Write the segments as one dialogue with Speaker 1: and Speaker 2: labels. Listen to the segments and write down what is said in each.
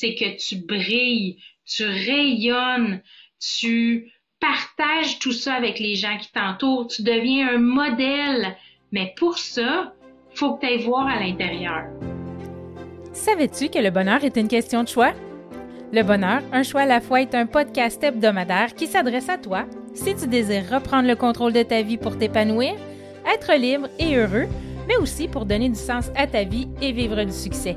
Speaker 1: c'est que tu brilles, tu rayonnes, tu partages tout ça avec les gens qui t'entourent, tu deviens un modèle. Mais pour ça, faut que tu ailles voir à l'intérieur.
Speaker 2: Savais-tu que le bonheur est une question de choix? Le bonheur, un choix à la fois est un podcast hebdomadaire qui s'adresse à toi si tu désires reprendre le contrôle de ta vie pour t'épanouir, être libre et heureux, mais aussi pour donner du sens à ta vie et vivre du succès.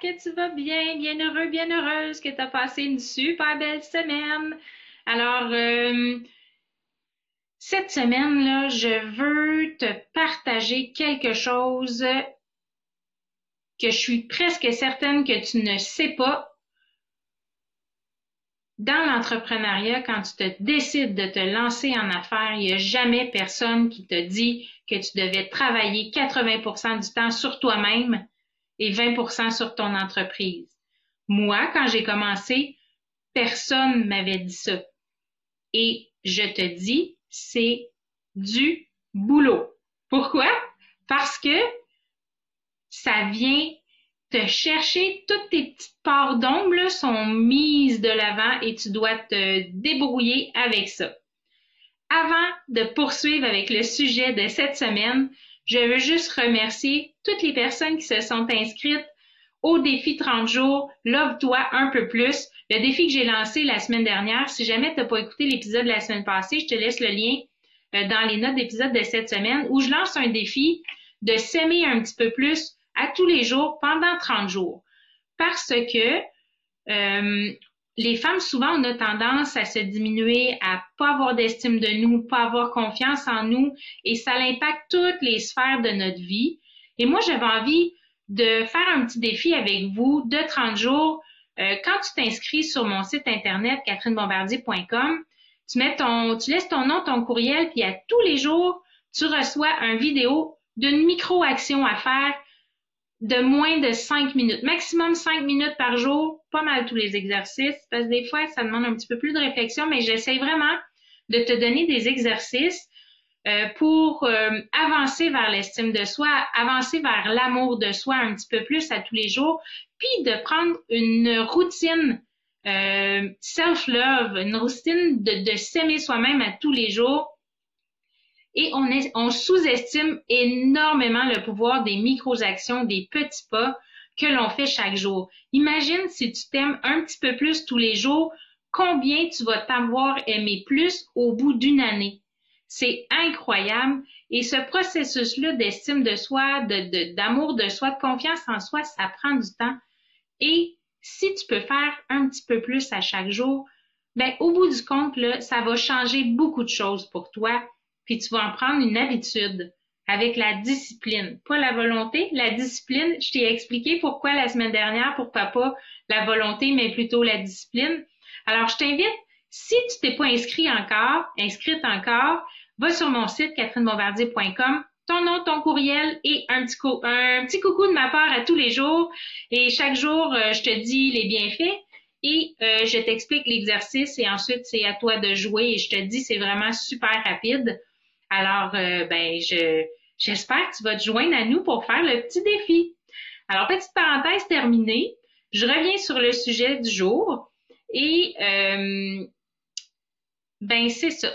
Speaker 1: Que tu vas bien, bien heureux, bien heureuse, que tu as passé une super belle semaine. Alors, euh, cette semaine-là, je veux te partager quelque chose que je suis presque certaine que tu ne sais pas. Dans l'entrepreneuriat, quand tu te décides de te lancer en affaires, il n'y a jamais personne qui te dit que tu devais travailler 80% du temps sur toi-même et 20% sur ton entreprise. Moi, quand j'ai commencé, personne m'avait dit ça. Et je te dis, c'est du boulot. Pourquoi? Parce que ça vient te chercher, toutes tes petites parts d'ombre sont mises de l'avant et tu dois te débrouiller avec ça. Avant de poursuivre avec le sujet de cette semaine, je veux juste remercier toutes les personnes qui se sont inscrites au défi 30 jours, love-toi un peu plus. Le défi que j'ai lancé la semaine dernière, si jamais tu n'as pas écouté l'épisode de la semaine passée, je te laisse le lien euh, dans les notes d'épisode de cette semaine où je lance un défi de s'aimer un petit peu plus à tous les jours pendant 30 jours. Parce que euh, les femmes, souvent, on a tendance à se diminuer, à pas avoir d'estime de nous, pas avoir confiance en nous, et ça impacte toutes les sphères de notre vie. Et moi, j'avais envie de faire un petit défi avec vous de 30 jours. Euh, quand tu t'inscris sur mon site internet catherinebombardier.com, tu mets ton, tu laisses ton nom, ton courriel, puis à tous les jours, tu reçois un vidéo d'une micro-action à faire de moins de 5 minutes, maximum 5 minutes par jour, pas mal tous les exercices, parce que des fois, ça demande un petit peu plus de réflexion, mais j'essaie vraiment de te donner des exercices euh, pour euh, avancer vers l'estime de soi, avancer vers l'amour de soi un petit peu plus à tous les jours, puis de prendre une routine euh, self-love, une routine de, s'aimer soi-même à tous les jours. Et on sous-estime énormément le pouvoir des micro-actions, des petits pas que l'on fait chaque jour. Imagine si tu t'aimes un petit peu plus tous les jours, combien tu vas t'avoir aimé plus au bout d'une année. C'est incroyable. Et ce processus-là d'estime de soi, d'amour de, soi, de confiance en soi, ça prend du temps. Et si tu peux faire un petit peu plus à chaque jour, ben, au bout du compte, là, ça va changer beaucoup de choses pour toi puis tu vas en prendre une habitude avec la discipline. Pas la volonté, la discipline. Je t'ai expliqué pourquoi la semaine dernière pour papa, la volonté, mais plutôt la discipline. Alors, je t'invite, si tu t'es pas inscrit encore, inscrite encore, va sur mon site catherinebombardier.com, ton nom, ton courriel et un petit, un petit coucou de ma part à tous les jours. Et chaque jour, euh, je te dis les bienfaits et euh, je t'explique l'exercice et ensuite c'est à toi de jouer et je te dis c'est vraiment super rapide. Alors, euh, ben, je, j'espère que tu vas te joindre à nous pour faire le petit défi. Alors, petite parenthèse terminée, je reviens sur le sujet du jour et euh, ben c'est ça.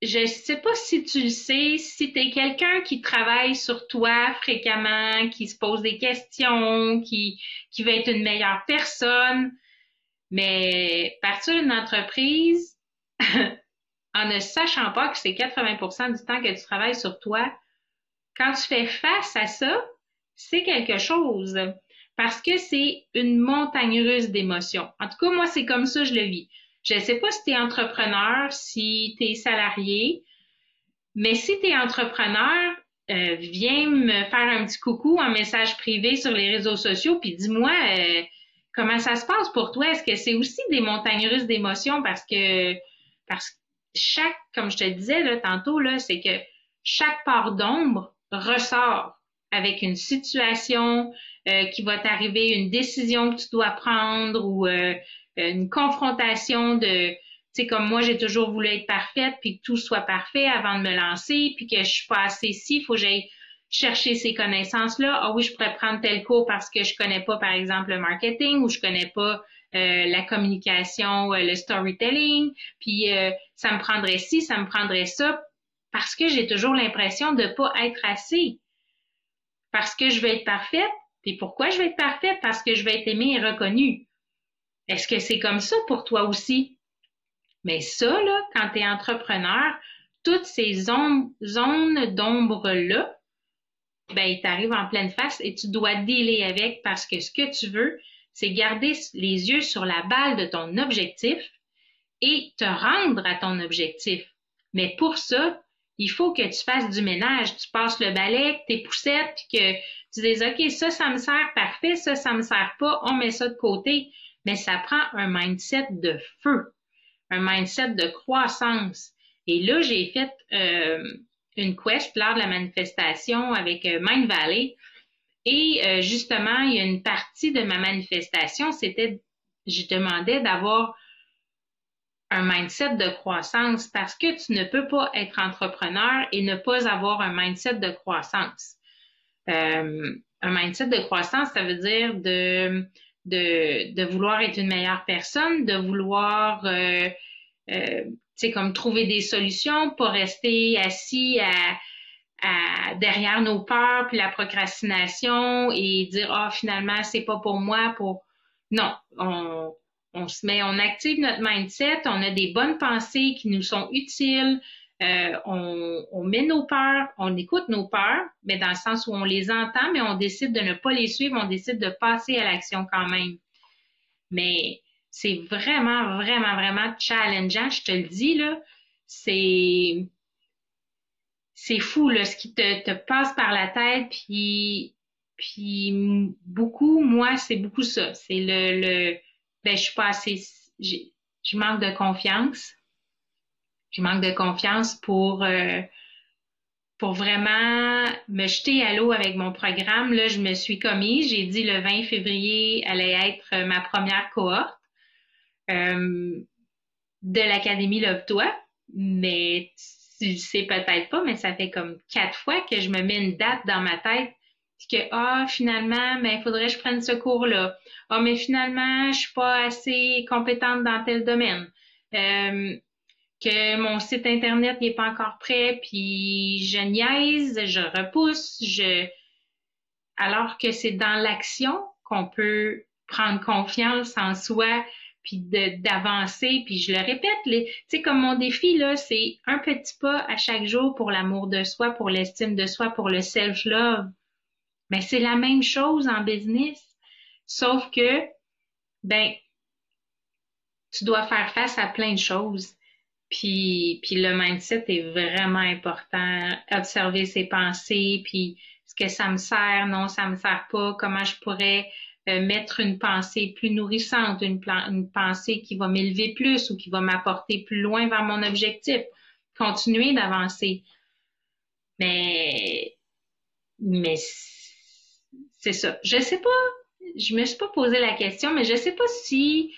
Speaker 1: Je sais pas si tu le sais, si tu es quelqu'un qui travaille sur toi fréquemment, qui se pose des questions, qui, qui veut être une meilleure personne, mais partir d'une entreprise, en ne sachant pas que c'est 80% du temps que tu travailles sur toi, quand tu fais face à ça, c'est quelque chose parce que c'est une montagne russe d'émotions. En tout cas, moi, c'est comme ça que je le vis. Je ne sais pas si tu es entrepreneur, si tu es salarié, mais si tu es entrepreneur, euh, viens me faire un petit coucou en message privé sur les réseaux sociaux, puis dis-moi euh, comment ça se passe pour toi? Est-ce que c'est aussi des montagnes russes d'émotions? Parce que parce que chaque, comme je te disais là, tantôt, là, c'est que chaque part d'ombre ressort avec une situation euh, qui va t'arriver, une décision que tu dois prendre ou euh, une confrontation de, tu sais, comme moi, j'ai toujours voulu être parfaite, puis que tout soit parfait avant de me lancer, puis que je suis pas assez si, il faut que j'aille chercher ces connaissances-là. Ah oui, je pourrais prendre tel cours parce que je connais pas, par exemple, le marketing ou je connais pas euh, la communication, le storytelling, puis ça me prendrait ci, ça me prendrait ça, parce que j'ai toujours l'impression de pas être assez parce que je vais être parfaite. Puis pourquoi je vais être parfaite? Parce que je vais être aimée et reconnue. Est-ce que c'est comme ça pour toi aussi? Mais ça, là, quand tu es entrepreneur, toutes ces zones, d'ombre-là, ben, ils t'arrivent en pleine face et tu dois dealer avec parce que ce que tu veux, c'est garder les yeux sur la balle de ton objectif et te rendre à ton objectif. Mais pour ça, il faut que tu fasses du ménage. Tu passes le balai, tes poussettes, puis que tu dises, OK, ça, ça me sert parfait, ça, ça me sert pas, on met ça de côté. Mais ça prend un mindset de feu, un mindset de croissance. Et là, j'ai fait euh, une quest lors de la manifestation avec euh, Mind Valley. Et euh, justement, il y a une partie de ma manifestation, c'était, je demandais d'avoir un mindset de croissance parce que tu ne peux pas être entrepreneur et ne pas avoir un mindset de croissance. Euh, un mindset de croissance, ça veut dire de, de, vouloir être une meilleure personne, de vouloir, euh, euh, tu sais, comme trouver des solutions, pas rester assis à, derrière nos peurs puis la procrastination et dire ah finalement c'est pas pour moi pour non on on se met, on active notre mindset, on a des bonnes pensées qui nous sont utiles, euh, on, met nos peurs, on écoute nos peurs, mais dans le sens où on les entend, mais on décide de ne pas les suivre, on décide de passer à l'action quand même. Mais c'est vraiment, vraiment, vraiment challengeant, je te le dis, là. C'est, c'est fou, là, ce qui te, te passe par la tête, puis, puis beaucoup, moi, c'est beaucoup ça. C'est le, le, ben, je suis pas assez, je manque de confiance. Je manque de confiance pour, euh, pour vraiment me jeter à l'eau avec mon programme. Là, je me suis commise. J'ai dit le 20 février allait être ma première cohorte euh, de l'Académie Love-toi. Mais tu sais peut-être pas, mais ça fait comme quatre fois que je me mets une date dans ma tête que ah finalement mais il faudrait que je prenne ce cours là ah mais finalement je suis pas assez compétente dans tel domaine. Euh, que mon site internet n'est pas encore prêt puis je niaise je repousse je alors que c'est dans l'action qu'on peut prendre confiance en soi puis d'avancer puis je le répète tu sais comme mon défi là c'est un petit pas à chaque jour pour l'amour de soi pour l'estime de soi pour le self love mais c'est la même chose en business, sauf que, ben, tu dois faire face à plein de choses. Puis, puis le mindset est vraiment important. Observer ses pensées, puis est-ce que ça me sert, non, ça me sert pas, comment je pourrais euh, mettre une pensée plus nourrissante, une, une pensée qui va m'élever plus ou qui va m'apporter plus loin vers mon objectif. Continuer d'avancer. Mais, mais c'est ça. Je sais pas, je me suis pas posé la question, mais je sais pas si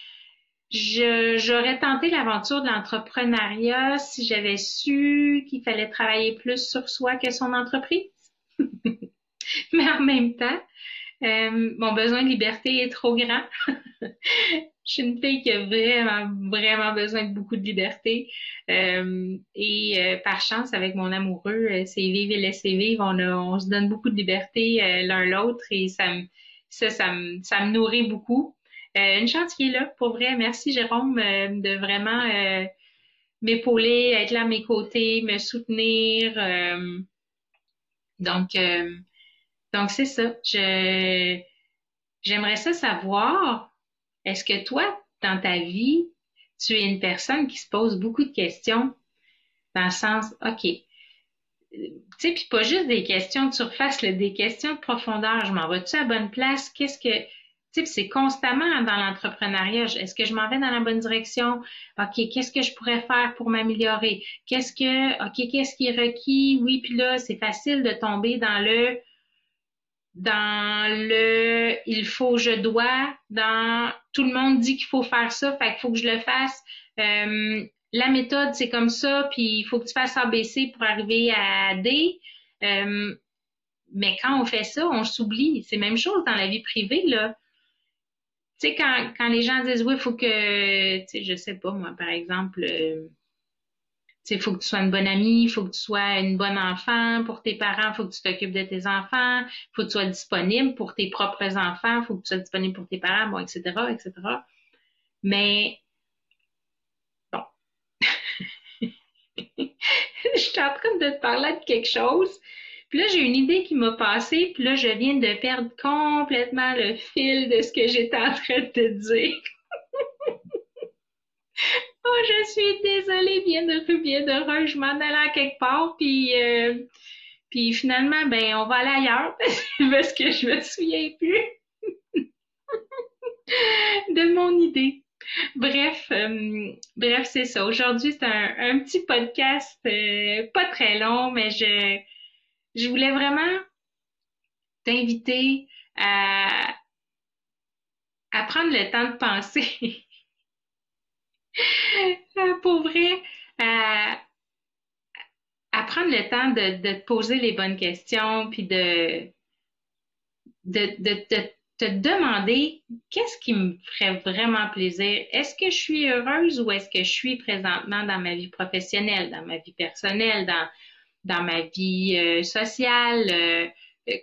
Speaker 1: j'aurais tenté l'aventure de l'entrepreneuriat si j'avais su qu'il fallait travailler plus sur soi que son entreprise. mais en même temps, euh, mon besoin de liberté est trop grand. je suis une fille qui a vraiment, vraiment besoin de beaucoup de liberté. Euh, et euh, par chance, avec mon amoureux, c'est vivre et laisser vivre, on, se donne beaucoup de liberté l'un l'autre et ça me, ça, ça me, ça me nourrit beaucoup. une chance qui est là, pour vrai. Merci Jérôme de vraiment m'épauler, être là à mes côtés, me soutenir. Donc, donc c'est ça. Je, j'aimerais ça savoir, est-ce que toi, dans ta vie, tu es une personne qui se pose beaucoup de questions dans le sens, OK, tu sais, puis pas juste des questions de surface, des questions de profondeur. Je m'en vais-tu à bonne place? Qu'est-ce que, tu sais, c'est constamment dans l'entrepreneuriat. Est-ce que je m'en vais dans la bonne direction? OK, qu'est-ce que je pourrais faire pour m'améliorer? Qu'est-ce que, OK, qu'est-ce qui est requis? Oui, puis là, c'est facile de tomber dans le, dans le, il faut, je dois, dans, tout le monde dit qu'il faut faire ça, fait qu'il faut que je le fasse. Euh, la méthode, c'est comme ça, puis il faut que tu fasses ABC pour arriver à D. Euh, mais quand on fait ça, on s'oublie. C'est la même chose dans la vie privée, là tu sais, quand, quand les gens disent oui, il faut que, tu sais, je sais pas, moi, par exemple, euh, il faut que tu sois une bonne amie, il faut que tu sois une bonne enfant pour tes parents, il faut que tu t'occupes de tes enfants, il faut que tu sois disponible pour tes propres enfants, il faut que tu sois disponible pour tes parents, bon, etc., etc. Mais, bon. Je suis en train de te parler de quelque chose puis là, j'ai une idée qui m'a passé, puis là, je viens de perdre complètement le fil de ce que j'étais en train de te dire. oh, je suis désolée, bien de bien heureux. Je m'en allais à quelque part, puis, euh, puis finalement, ben, on va aller ailleurs parce que je me souviens plus de mon idée. Bref, euh, bref, c'est ça. Aujourd'hui, c'est un, petit podcast, euh, pas très long, mais je, je voulais vraiment t'inviter à, à prendre le temps de penser. Pour vrai, à, prendre le temps de, te poser les bonnes questions, puis de, de, te demander qu'est-ce qui me ferait vraiment plaisir. Est-ce que je suis heureuse ou est-ce que je suis présentement dans ma vie professionnelle, dans ma vie personnelle, dans, dans ma vie euh, sociale? Euh,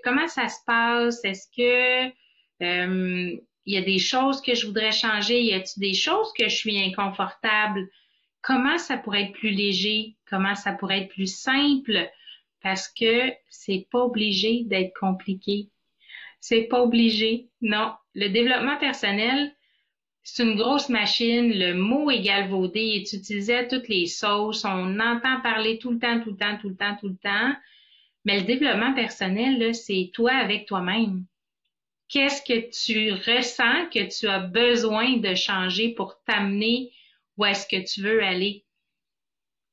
Speaker 1: comment ça se passe? Est-ce que euh, il y a des choses que je voudrais changer? Y a-t-il des choses que je suis inconfortable? Comment ça pourrait être plus léger? Comment ça pourrait être plus simple? Parce que c'est pas obligé d'être compliqué. C'est pas obligé. Non. Le développement personnel, c'est une grosse machine. Le mot est galvaudé, est utilisé à toutes les sauces. On entend parler tout le temps, tout le temps, tout le temps, tout le temps. Mais le développement personnel, c'est toi avec toi-même. Qu'est-ce que tu ressens que tu as besoin de changer pour t'amener où est-ce que tu veux aller?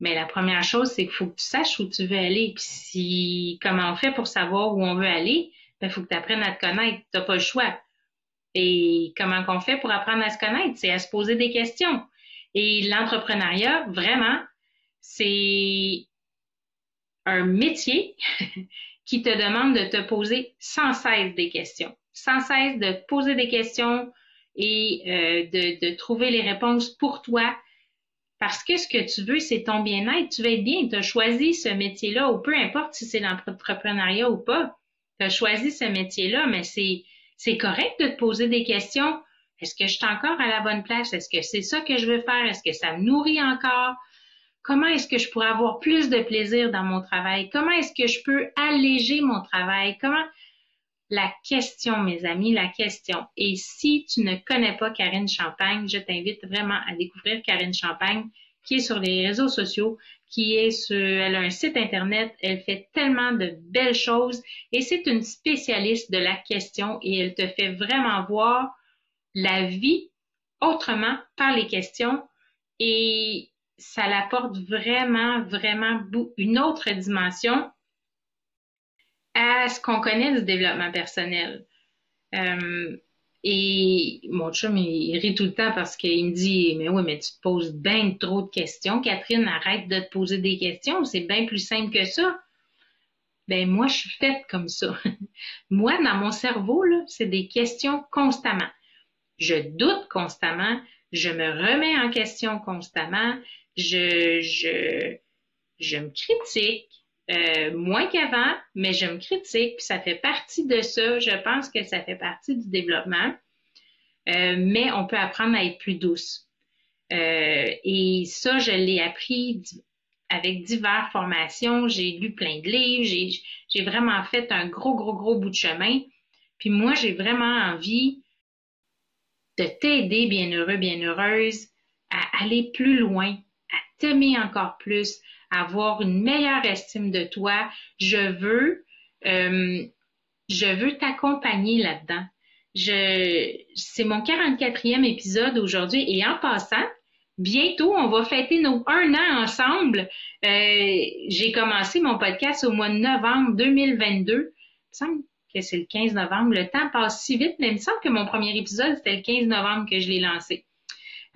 Speaker 1: Mais la première chose, c'est qu'il faut que tu saches où tu veux aller. Puis si, comment on fait pour savoir où on veut aller? Il ben, faut que tu apprennes à te connaître. Tu n'as pas le choix. Et comment qu'on fait pour apprendre à se connaître? C'est à se poser des questions. Et l'entrepreneuriat, vraiment, c'est un métier qui te demande de te poser sans cesse des questions, sans cesse de poser des questions et euh, de, trouver les réponses pour toi. Parce que ce que tu veux, c'est ton bien-être. Tu veux être bien. Tu as choisi ce métier-là, ou peu importe si c'est l'entrepreneuriat ou pas. Tu as choisi ce métier-là, mais c'est c'est correct de te poser des questions. Est-ce que je suis encore à la bonne place? Est-ce que c'est ça que je veux faire? Est-ce que ça me nourrit encore? Comment est-ce que je pourrais avoir plus de plaisir dans mon travail? Comment est-ce que je peux alléger mon travail? Comment? La question, mes amis, la question. Et si tu ne connais pas Karine Champagne, je t'invite vraiment à découvrir Karine Champagne, qui est sur les réseaux sociaux, qui est sur, elle a un site internet, elle fait tellement de belles choses. Et c'est une spécialiste de la question et elle te fait vraiment voir la vie autrement par les questions. Et ça l'apporte vraiment, vraiment une autre dimension à ce qu'on connaît du développement personnel. Euh, et mon chum, il, rit tout le temps parce qu'il me dit, mais oui, mais tu te poses bien trop de questions. Catherine, arrête de te poser des questions. C'est bien plus simple que ça. Ben, moi, je suis faite comme ça. moi, dans mon cerveau, c'est des questions constamment. Je doute constamment. Je me remets en question constamment. Je, je, je me critique. Euh, moins qu'avant, mais je me critique, puis ça fait partie de ça. Je pense que ça fait partie du développement. Euh, mais on peut apprendre à être plus douce. et ça, je l'ai appris avec diverses formations. J'ai lu plein de livres. J'ai vraiment fait un gros, gros, gros bout de chemin. Puis moi, j'ai vraiment envie de t'aider, bien heureux, bien heureuse, à aller plus loin, à t'aimer encore plus, avoir une meilleure estime de toi. Je veux, euh, je veux t'accompagner là-dedans. C'est mon 44e épisode aujourd'hui et en passant, bientôt, on va fêter nos un an ensemble. Euh, j'ai commencé mon podcast au mois de novembre 2022. Il me semble que c'est le 15 novembre. Le temps passe si vite, mais il me semble que mon premier épisode, c'était le 15 novembre que je l'ai lancé.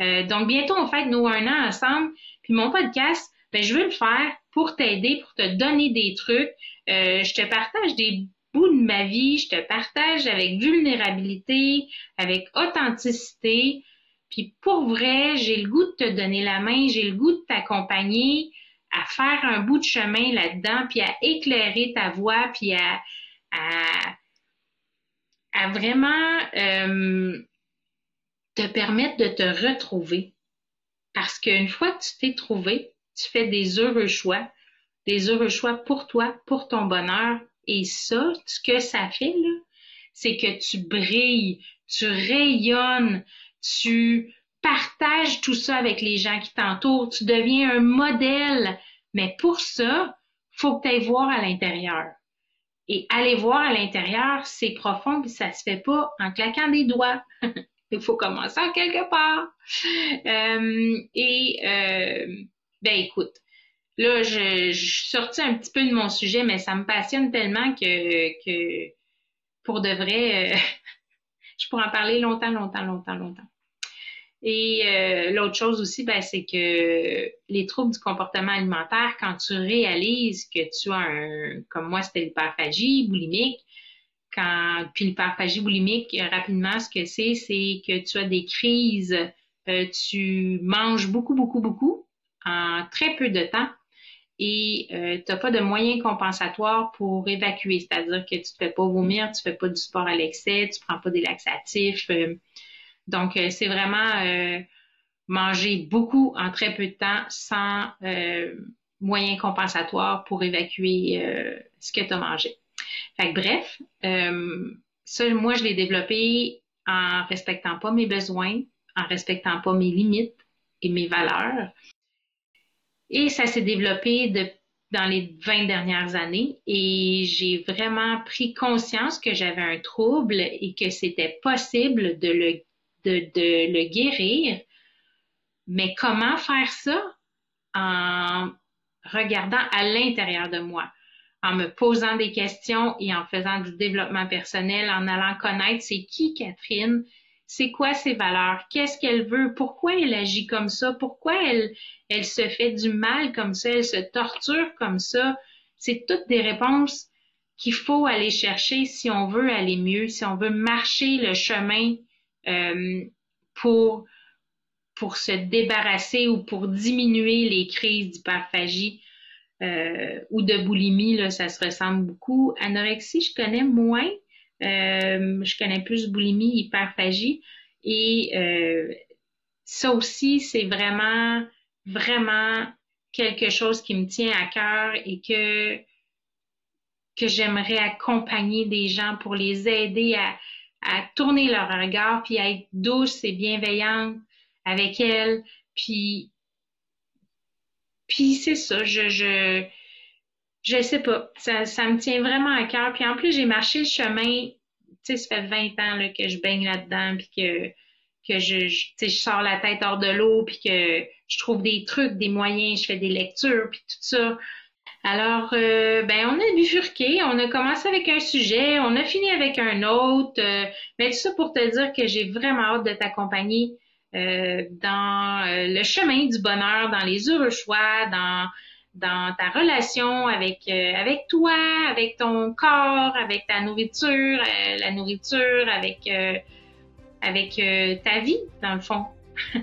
Speaker 1: Euh, donc, bientôt, on fête nos un an ensemble. Puis mon podcast, ben, je veux le faire pour t'aider, pour te donner des trucs. Euh, je te partage des bouts de ma vie, je te partage avec vulnérabilité, avec authenticité. Puis pour vrai, j'ai le goût de te donner la main, j'ai le goût de t'accompagner à faire un bout de chemin là-dedans, puis à éclairer ta voix, puis à, à, à vraiment euh, te permettre de te retrouver. Parce qu'une fois que tu t'es trouvé, tu fais des heureux choix, des heureux choix pour toi, pour ton bonheur. Et ça, ce que ça fait, c'est que tu brilles, tu rayonnes, tu partages tout ça avec les gens qui t'entourent, tu deviens un modèle. Mais pour ça, faut que tu ailles voir à l'intérieur. Et aller voir à l'intérieur, c'est profond, puis ça se fait pas en claquant des doigts. Il faut commencer en quelque part. Euh, et euh, ben écoute, là, je, suis sortie un petit peu de mon sujet, mais ça me passionne tellement que, que pour de vrai, euh, je pourrais en parler longtemps, longtemps, longtemps, longtemps. Et euh, l'autre chose aussi, ben, c'est que les troubles du comportement alimentaire, quand tu réalises que tu as un, comme moi, c'était l'hyperphagie boulimique, quand, puis l'hyperphagie boulimique, rapidement, ce que c'est, c'est que tu as des crises, euh, tu manges beaucoup, beaucoup, beaucoup en très peu de temps et euh, tu n'as pas de moyens compensatoires pour évacuer, c'est-à-dire que tu ne fais pas vomir, tu ne fais pas du sport à l'excès, tu ne prends pas des laxatifs. Donc, euh, c'est vraiment euh, manger beaucoup en très peu de temps sans euh, moyens compensatoires pour évacuer ce que tu as mangé. Fait que, bref, ça, moi, je l'ai développé en respectant pas mes besoins, en respectant pas mes limites et mes valeurs. Et ça s'est développé dans les 20 dernières années et j'ai vraiment pris conscience que j'avais un trouble et que c'était possible de le de, le guérir. Mais comment faire ça? En regardant à l'intérieur de moi, en me posant des questions et en faisant du développement personnel, en allant connaître c'est qui Catherine, c'est quoi ses valeurs, qu'est-ce qu'elle veut, pourquoi elle agit comme ça, pourquoi elle, elle se fait du mal comme ça, elle se torture comme ça? C'est toutes des réponses qu'il faut aller chercher si on veut aller mieux, si on veut marcher le chemin euh, pour, pour se débarrasser ou pour diminuer les crises d'hyperphagie euh, ou de boulimie, là, ça se ressemble beaucoup. Anorexie, je connais moins. Euh, je connais plus boulimie, hyperphagie. Et ça aussi, c'est vraiment, vraiment quelque chose qui me tient à cœur et que, que j'aimerais accompagner des gens pour les aider à, à tourner leur regard, puis à être douce et bienveillante avec elles. Puis, puis c'est ça, je, je, je sais pas, ça, me tient vraiment à cœur. Puis en plus, j'ai marché le chemin, tu sais, ça fait 20 ans que je baigne là-dedans, puis que, que je, je, je sors la tête hors de l'eau, puis que je trouve des trucs, des moyens, je fais des lectures, puis tout ça. Alors, euh, ben, on a bifurqué, on a commencé avec un sujet, on a fini avec un autre. Euh, mais tout ça pour te dire que j'ai vraiment hâte de t'accompagner euh, dans le chemin du bonheur, dans les heureux choix, dans dans ta relation avec avec toi, avec ton corps, avec ta nourriture, la nourriture, avec avec ta vie dans le fond.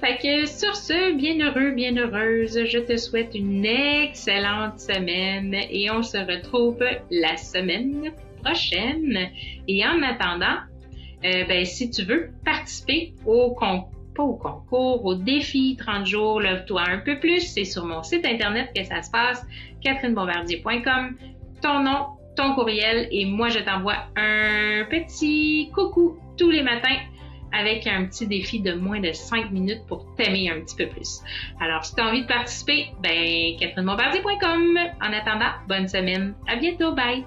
Speaker 1: Fait que sur ce, bien heureux, bien heureuse, je te souhaite une excellente semaine et on se retrouve la semaine prochaine. Et en attendant, euh, ben, si tu veux participer au pas au concours, au défi 30 jours, lève-toi un peu plus. C'est sur mon site internet que ça se passe, catherinebombardier.com. Ton nom, ton courriel et moi je t'envoie un petit coucou tous les matins avec un petit défi de moins de 5 minutes pour t'aimer un petit peu plus. Alors, si tu as envie de participer, ben, catherinebombardier.com. En attendant, bonne semaine. À bientôt. Bye!